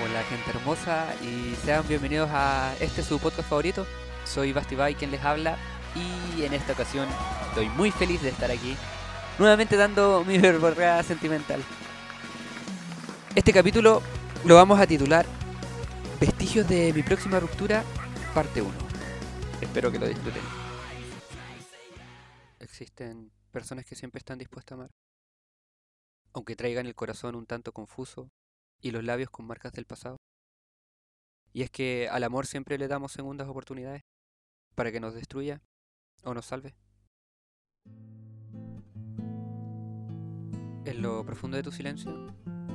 Hola gente hermosa y sean bienvenidos a este su podcast favorito. Soy Basti Bay quien les habla y en esta ocasión estoy muy feliz de estar aquí, nuevamente dando mi verborrea sentimental. Este capítulo lo vamos a titular Vestigios de mi próxima ruptura, parte 1. Espero que lo disfruten. Existen personas que siempre están dispuestas a amar, aunque traigan el corazón un tanto confuso y los labios con marcas del pasado. Y es que al amor siempre le damos segundas oportunidades para que nos destruya o nos salve. En lo profundo de tu silencio,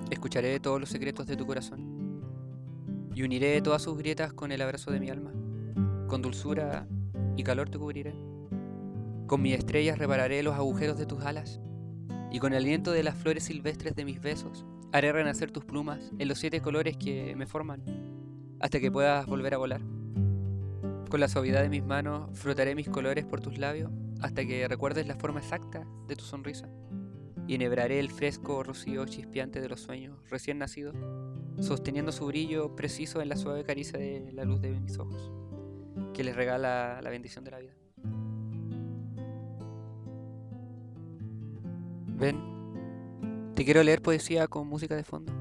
escucharé todos los secretos de tu corazón y uniré todas sus grietas con el abrazo de mi alma. Con dulzura y calor te cubriré. Con mis estrellas repararé los agujeros de tus alas y con el aliento de las flores silvestres de mis besos Haré renacer tus plumas en los siete colores que me forman, hasta que puedas volver a volar. Con la suavidad de mis manos frotaré mis colores por tus labios hasta que recuerdes la forma exacta de tu sonrisa. Y enhebraré el fresco rocío chispeante de los sueños recién nacidos, sosteniendo su brillo preciso en la suave caricia de la luz de mis ojos, que les regala la bendición de la vida. Ven, te quiero leer poesía con música de fondo.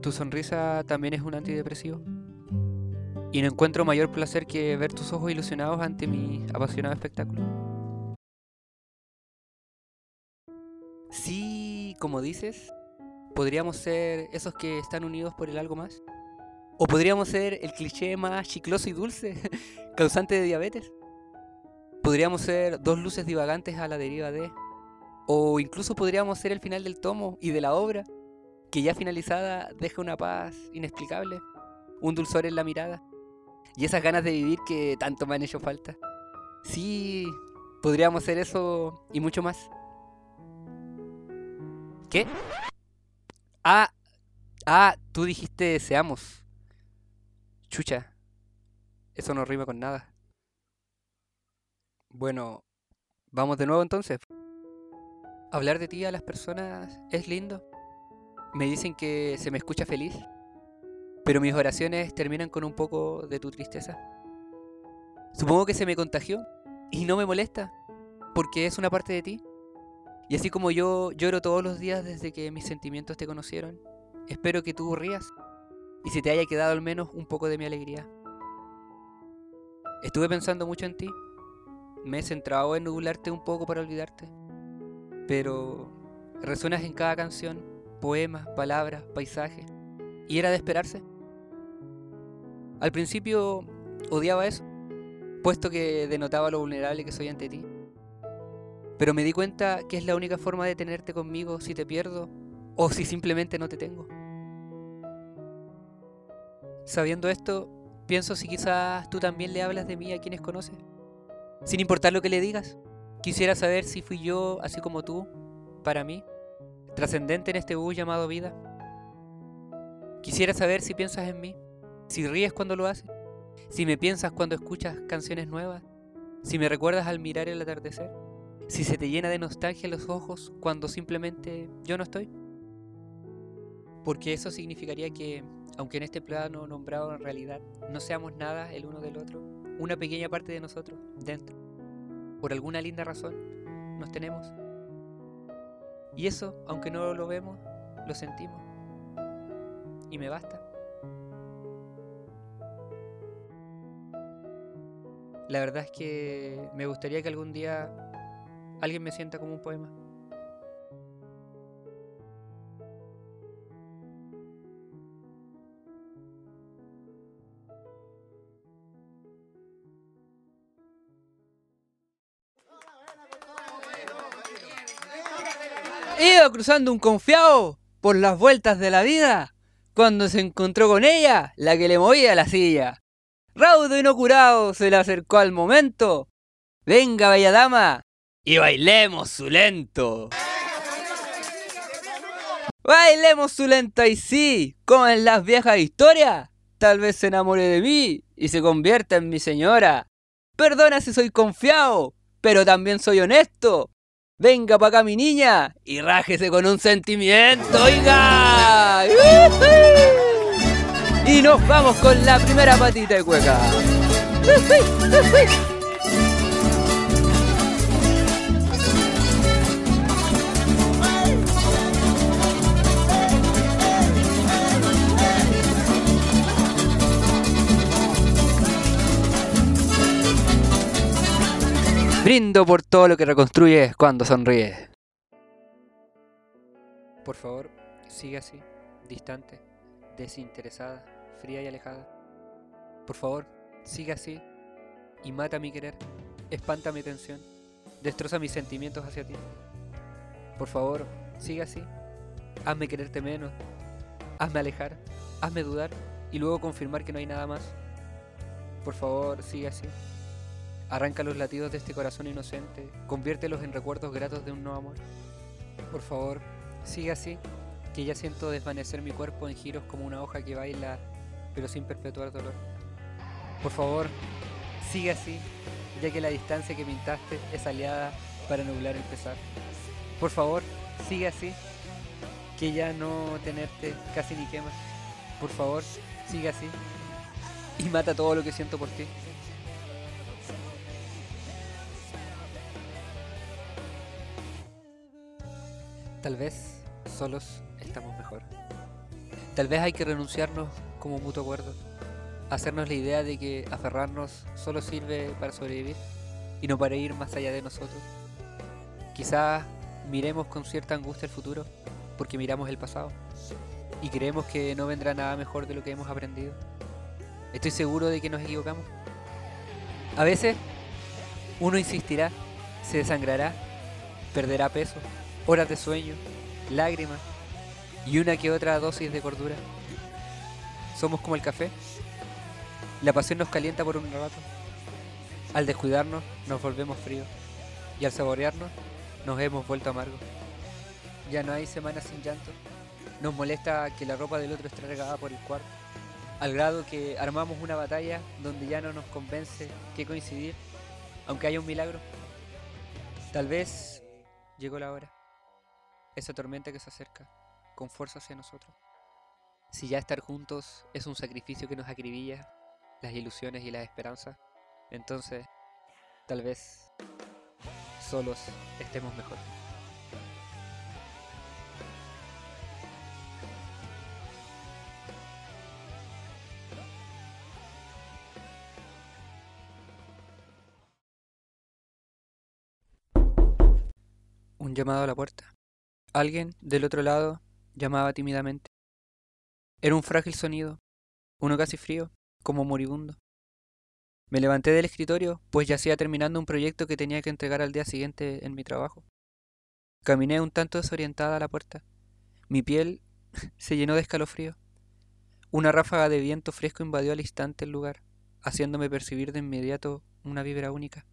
Tu sonrisa también es un antidepresivo. Y no encuentro mayor placer que ver tus ojos ilusionados ante mi apasionado espectáculo. Sí, como dices, podríamos ser esos que están unidos por el algo más. O podríamos ser el cliché más chicloso y dulce, causante de diabetes. Podríamos ser dos luces divagantes a la deriva de o incluso podríamos ser el final del tomo y de la obra, que ya finalizada deja una paz inexplicable, un dulzor en la mirada y esas ganas de vivir que tanto me han hecho falta. Sí, podríamos ser eso y mucho más. ¿Qué? Ah, ah, tú dijiste seamos. Chucha, eso no rima con nada. Bueno, vamos de nuevo entonces. Hablar de ti a las personas es lindo. Me dicen que se me escucha feliz, pero mis oraciones terminan con un poco de tu tristeza. Supongo que se me contagió y no me molesta, porque es una parte de ti. Y así como yo lloro todos los días desde que mis sentimientos te conocieron, espero que tú rías y se te haya quedado al menos un poco de mi alegría. Estuve pensando mucho en ti, me he centrado en nublarte un poco para olvidarte pero resuenas en cada canción poemas, palabras, paisajes, y era de esperarse. Al principio odiaba eso, puesto que denotaba lo vulnerable que soy ante ti. Pero me di cuenta que es la única forma de tenerte conmigo si te pierdo o si simplemente no te tengo. Sabiendo esto, pienso si quizás tú también le hablas de mí a quienes conoces, sin importar lo que le digas. Quisiera saber si fui yo, así como tú, para mí, trascendente en este bus llamado vida. Quisiera saber si piensas en mí, si ríes cuando lo haces, si me piensas cuando escuchas canciones nuevas, si me recuerdas al mirar el atardecer, si se te llena de nostalgia los ojos cuando simplemente yo no estoy. Porque eso significaría que, aunque en este plano nombrado en realidad no seamos nada el uno del otro, una pequeña parte de nosotros, dentro, por alguna linda razón, nos tenemos. Y eso, aunque no lo vemos, lo sentimos. Y me basta. La verdad es que me gustaría que algún día alguien me sienta como un poema. Iba cruzando un confiado por las vueltas de la vida cuando se encontró con ella, la que le movía la silla. Raudo y no curado se le acercó al momento. Venga, bella dama, y bailemos su lento. Bailemos su lenta y sí, como en las viejas historias. Tal vez se enamore de mí y se convierta en mi señora. Perdona si soy confiado, pero también soy honesto. Venga para acá mi niña y rájese con un sentimiento, oiga. Y nos vamos con la primera patita de cueca. Brindo por todo lo que reconstruyes cuando sonríes. Por favor, sigue así, distante, desinteresada, fría y alejada. Por favor, sigue así y mata mi querer, espanta mi tensión, destroza mis sentimientos hacia ti. Por favor, sigue así, hazme quererte menos, hazme alejar, hazme dudar y luego confirmar que no hay nada más. Por favor, sigue así. Arranca los latidos de este corazón inocente, conviértelos en recuerdos gratos de un nuevo amor. Por favor, sigue así, que ya siento desvanecer mi cuerpo en giros como una hoja que baila, pero sin perpetuar dolor. Por favor, sigue así, ya que la distancia que pintaste es aliada para nublar el pesar. Por favor, sigue así, que ya no tenerte casi ni quema. Por favor, sigue así y mata todo lo que siento por ti. Tal vez solos estamos mejor. Tal vez hay que renunciarnos como mutuo acuerdo. Hacernos la idea de que aferrarnos solo sirve para sobrevivir y no para ir más allá de nosotros. Quizás miremos con cierta angustia el futuro porque miramos el pasado y creemos que no vendrá nada mejor de lo que hemos aprendido. Estoy seguro de que nos equivocamos. A veces uno insistirá, se desangrará, perderá peso, horas de sueño, lágrimas y una que otra dosis de cordura. Somos como el café. La pasión nos calienta por un rato. Al descuidarnos nos volvemos fríos y al saborearnos nos hemos vuelto amargos. Ya no hay semanas sin llanto. Nos molesta que la ropa del otro esté regada por el cuarto, al grado que armamos una batalla donde ya no nos convence que coincidir, aunque haya un milagro. Tal vez llegó la hora esa tormenta que se acerca con fuerza hacia nosotros. Si ya estar juntos es un sacrificio que nos acribilla las ilusiones y las esperanzas, entonces tal vez solos estemos mejor. Un llamado a la puerta. Alguien del otro lado llamaba tímidamente. Era un frágil sonido, uno casi frío, como moribundo. Me levanté del escritorio, pues yacía terminando un proyecto que tenía que entregar al día siguiente en mi trabajo. Caminé un tanto desorientada a la puerta. Mi piel se llenó de escalofrío. Una ráfaga de viento fresco invadió al instante el lugar, haciéndome percibir de inmediato una vibra única.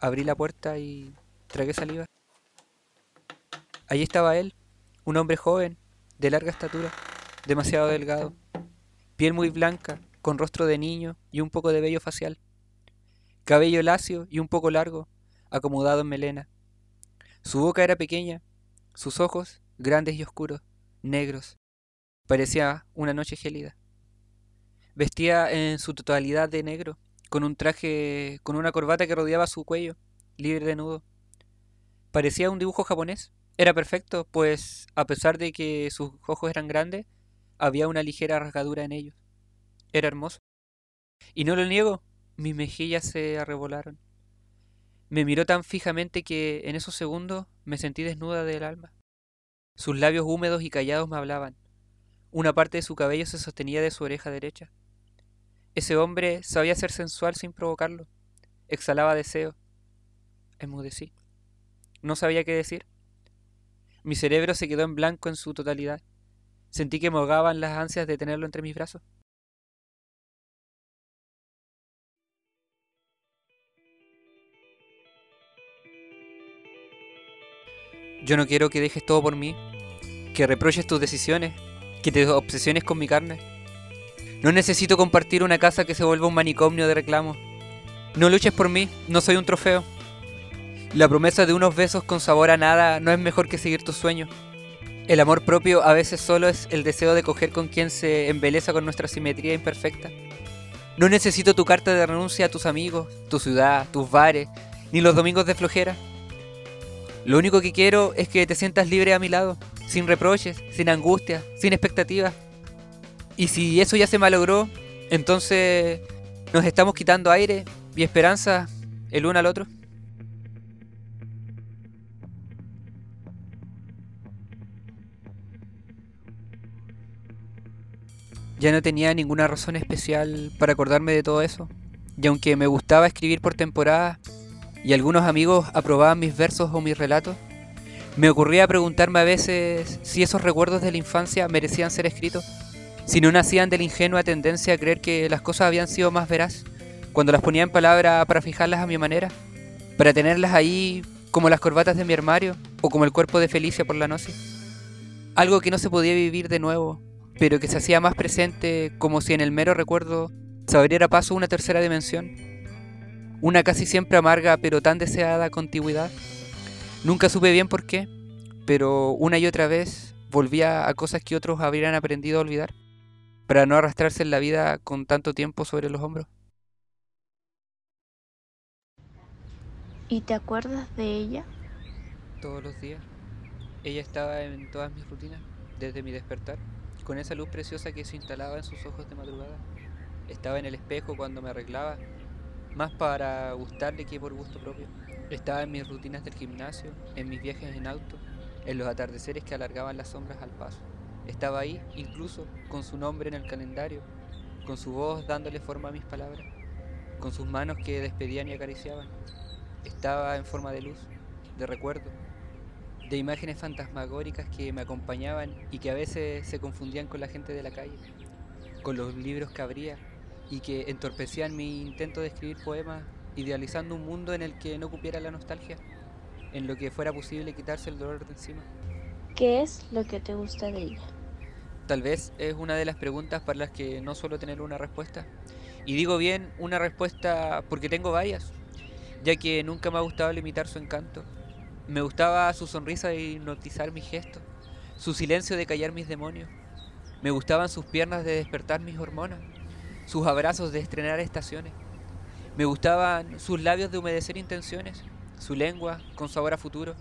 Abrí la puerta y tragué saliva. Allí estaba él, un hombre joven, de larga estatura, demasiado delgado, piel muy blanca, con rostro de niño y un poco de vello facial, cabello lacio y un poco largo, acomodado en melena. Su boca era pequeña, sus ojos grandes y oscuros, negros. Parecía una noche gélida. Vestía en su totalidad de negro, con un traje, con una corbata que rodeaba su cuello, libre de nudo. Parecía un dibujo japonés. Era perfecto, pues a pesar de que sus ojos eran grandes, había una ligera rasgadura en ellos. Era hermoso. Y no lo niego, mis mejillas se arrebolaron. Me miró tan fijamente que en esos segundos me sentí desnuda del alma. Sus labios húmedos y callados me hablaban. Una parte de su cabello se sostenía de su oreja derecha. Ese hombre sabía ser sensual sin provocarlo. Exhalaba deseo. Enmudecí. No sabía qué decir. Mi cerebro se quedó en blanco en su totalidad. Sentí que me ahogaban las ansias de tenerlo entre mis brazos. Yo no quiero que dejes todo por mí, que reproches tus decisiones, que te obsesiones con mi carne. No necesito compartir una casa que se vuelva un manicomio de reclamos. No luches por mí, no soy un trofeo. La promesa de unos besos con sabor a nada no es mejor que seguir tus sueños. El amor propio a veces solo es el deseo de coger con quien se embeleza con nuestra simetría imperfecta. No necesito tu carta de renuncia a tus amigos, tu ciudad, tus bares, ni los domingos de flojera. Lo único que quiero es que te sientas libre a mi lado, sin reproches, sin angustia, sin expectativas. Y si eso ya se malogró, entonces nos estamos quitando aire y esperanza el uno al otro. Ya no tenía ninguna razón especial para acordarme de todo eso. Y aunque me gustaba escribir por temporada y algunos amigos aprobaban mis versos o mis relatos, me ocurría preguntarme a veces si esos recuerdos de la infancia merecían ser escritos, si no nacían de la ingenua tendencia a creer que las cosas habían sido más veraz, cuando las ponía en palabra para fijarlas a mi manera, para tenerlas ahí como las corbatas de mi armario o como el cuerpo de Felicia por la noche. Algo que no se podía vivir de nuevo, pero que se hacía más presente como si en el mero recuerdo se abriera paso una tercera dimensión, una casi siempre amarga pero tan deseada contigüidad. Nunca supe bien por qué, pero una y otra vez volvía a cosas que otros habrían aprendido a olvidar, para no arrastrarse en la vida con tanto tiempo sobre los hombros. ¿Y te acuerdas de ella? Todos los días. Ella estaba en todas mis rutinas, desde mi despertar con esa luz preciosa que se instalaba en sus ojos de madrugada. Estaba en el espejo cuando me arreglaba, más para gustarle que por gusto propio. Estaba en mis rutinas del gimnasio, en mis viajes en auto, en los atardeceres que alargaban las sombras al paso. Estaba ahí, incluso, con su nombre en el calendario, con su voz dándole forma a mis palabras, con sus manos que despedían y acariciaban. Estaba en forma de luz, de recuerdo, de imágenes fantasmagóricas que me acompañaban y que a veces se confundían con la gente de la calle, con los libros que abría y que entorpecían mi intento de escribir poemas idealizando un mundo en el que no cupiera la nostalgia, en lo que fuera posible quitarse el dolor de encima. ¿Qué es lo que te gusta de ella? Tal vez es una de las preguntas para las que no suelo tener una respuesta. Y digo bien una respuesta porque tengo varias, ya que nunca me ha gustado limitar su encanto me gustaba su sonrisa de hipnotizar mis gestos, su silencio de callar mis demonios. Me gustaban sus piernas de despertar mis hormonas, sus abrazos de estrenar estaciones. Me gustaban sus labios de humedecer intenciones, su lengua con sabor a futuro,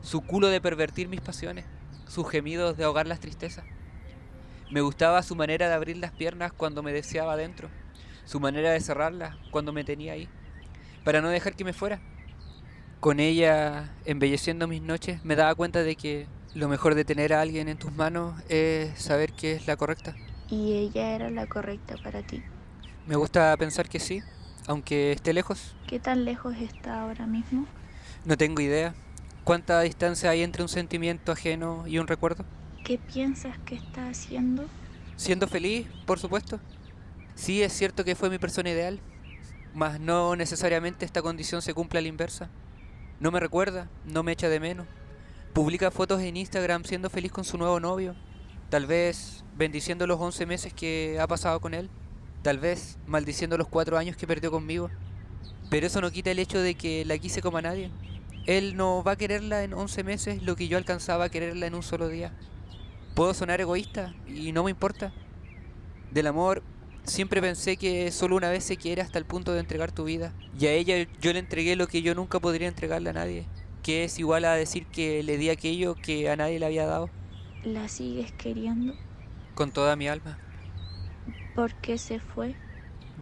su culo de pervertir mis pasiones, sus gemidos de ahogar las tristezas. Me gustaba su manera de abrir las piernas cuando me deseaba adentro, su manera de cerrarlas cuando me tenía ahí, para no dejar que me fuera con ella embelleciendo mis noches, me daba cuenta de que lo mejor de tener a alguien en tus manos es saber que es la correcta. ¿Y ella era la correcta para ti? Me gusta pensar que sí, aunque esté lejos. ¿Qué tan lejos está ahora mismo? No tengo idea. ¿Cuánta distancia hay entre un sentimiento ajeno y un recuerdo? ¿Qué piensas que está haciendo? Siendo feliz, por supuesto. Sí, es cierto que fue mi persona ideal, mas no necesariamente esta condición se cumple a la inversa. No me recuerda, no me echa de menos. Publica fotos en Instagram siendo feliz con su nuevo novio. Tal vez bendiciendo los 11 meses que ha pasado con él. Tal vez maldiciendo los 4 años que perdió conmigo. Pero eso no quita el hecho de que la quise como a nadie. Él no va a quererla en 11 meses lo que yo alcanzaba a quererla en un solo día. Puedo sonar egoísta y no me importa. Del amor Siempre pensé que solo una vez se quiere hasta el punto de entregar tu vida. Y a ella yo le entregué lo que yo nunca podría entregarle a nadie. Que es igual a decir que le di aquello que a nadie le había dado. ¿La sigues queriendo? Con toda mi alma. ¿Por qué se fue?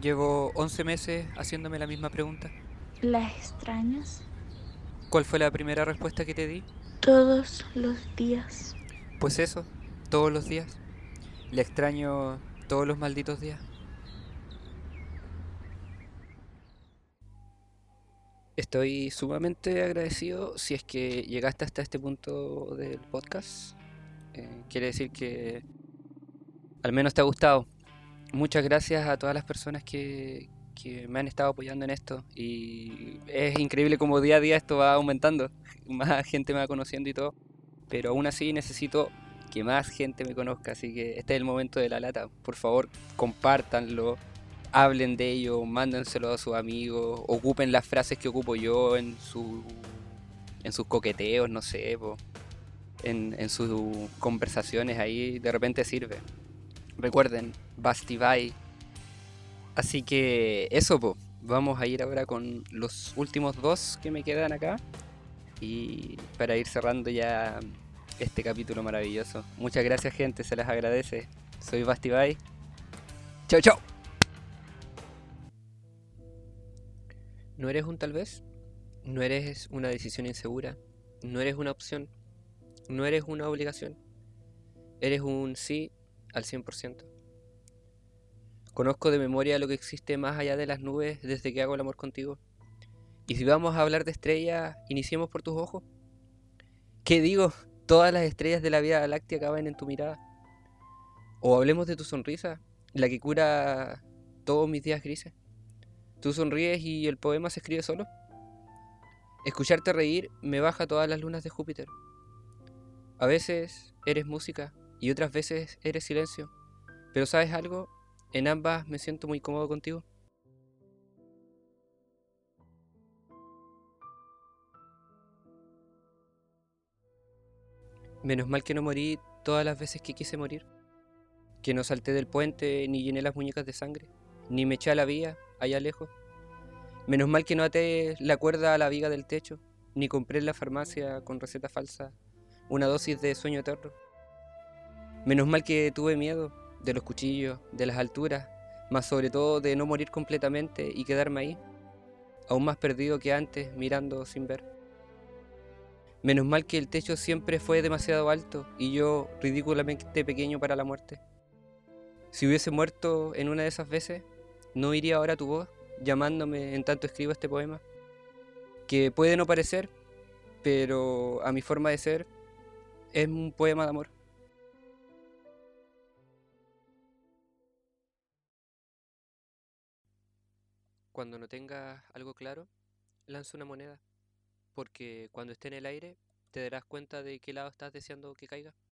Llevo 11 meses haciéndome la misma pregunta. ¿La extrañas? ¿Cuál fue la primera respuesta que te di? Todos los días. Pues eso, todos los días. La extraño todos los malditos días. Estoy sumamente agradecido si es que llegaste hasta este punto del podcast. Eh, quiere decir que al menos te ha gustado. Muchas gracias a todas las personas que, que me han estado apoyando en esto. Y es increíble como día a día esto va aumentando. Más gente me va conociendo y todo. Pero aún así necesito que más gente me conozca. Así que este es el momento de la lata. Por favor, compártanlo hablen de ello, mándenselo a sus amigos, ocupen las frases que ocupo yo en su en sus coqueteos, no sé, en, en sus conversaciones ahí de repente sirve. Recuerden, Basti Bye. Así que eso, po. Vamos a ir ahora con los últimos dos que me quedan acá. Y para ir cerrando ya este capítulo maravilloso. Muchas gracias, gente. Se les agradece. Soy Basti Bye. Chau, No eres un tal vez. No eres una decisión insegura. No eres una opción. No eres una obligación. Eres un sí al 100%. Conozco de memoria lo que existe más allá de las nubes desde que hago el amor contigo. Y si vamos a hablar de estrellas, iniciemos por tus ojos. ¿Qué digo? Todas las estrellas de la Vía Láctea acaban en tu mirada. O hablemos de tu sonrisa, la que cura todos mis días grises. Tú sonríes y el poema se escribe solo. Escucharte reír me baja todas las lunas de Júpiter. A veces eres música y otras veces eres silencio. Pero sabes algo, en ambas me siento muy cómodo contigo. Menos mal que no morí todas las veces que quise morir. Que no salté del puente, ni llené las muñecas de sangre, ni me eché a la vía, allá lejos. Menos mal que no até la cuerda a la viga del techo, ni compré en la farmacia con receta falsa una dosis de sueño eterno. Menos mal que tuve miedo de los cuchillos, de las alturas, más sobre todo de no morir completamente y quedarme ahí, aún más perdido que antes, mirando sin ver. Menos mal que el techo siempre fue demasiado alto y yo ridículamente pequeño para la muerte. Si hubiese muerto en una de esas veces, no iría ahora tu voz llamándome en tanto escribo este poema, que puede no parecer, pero a mi forma de ser es un poema de amor. Cuando no tengas algo claro, lanza una moneda, porque cuando esté en el aire te darás cuenta de qué lado estás deseando que caiga.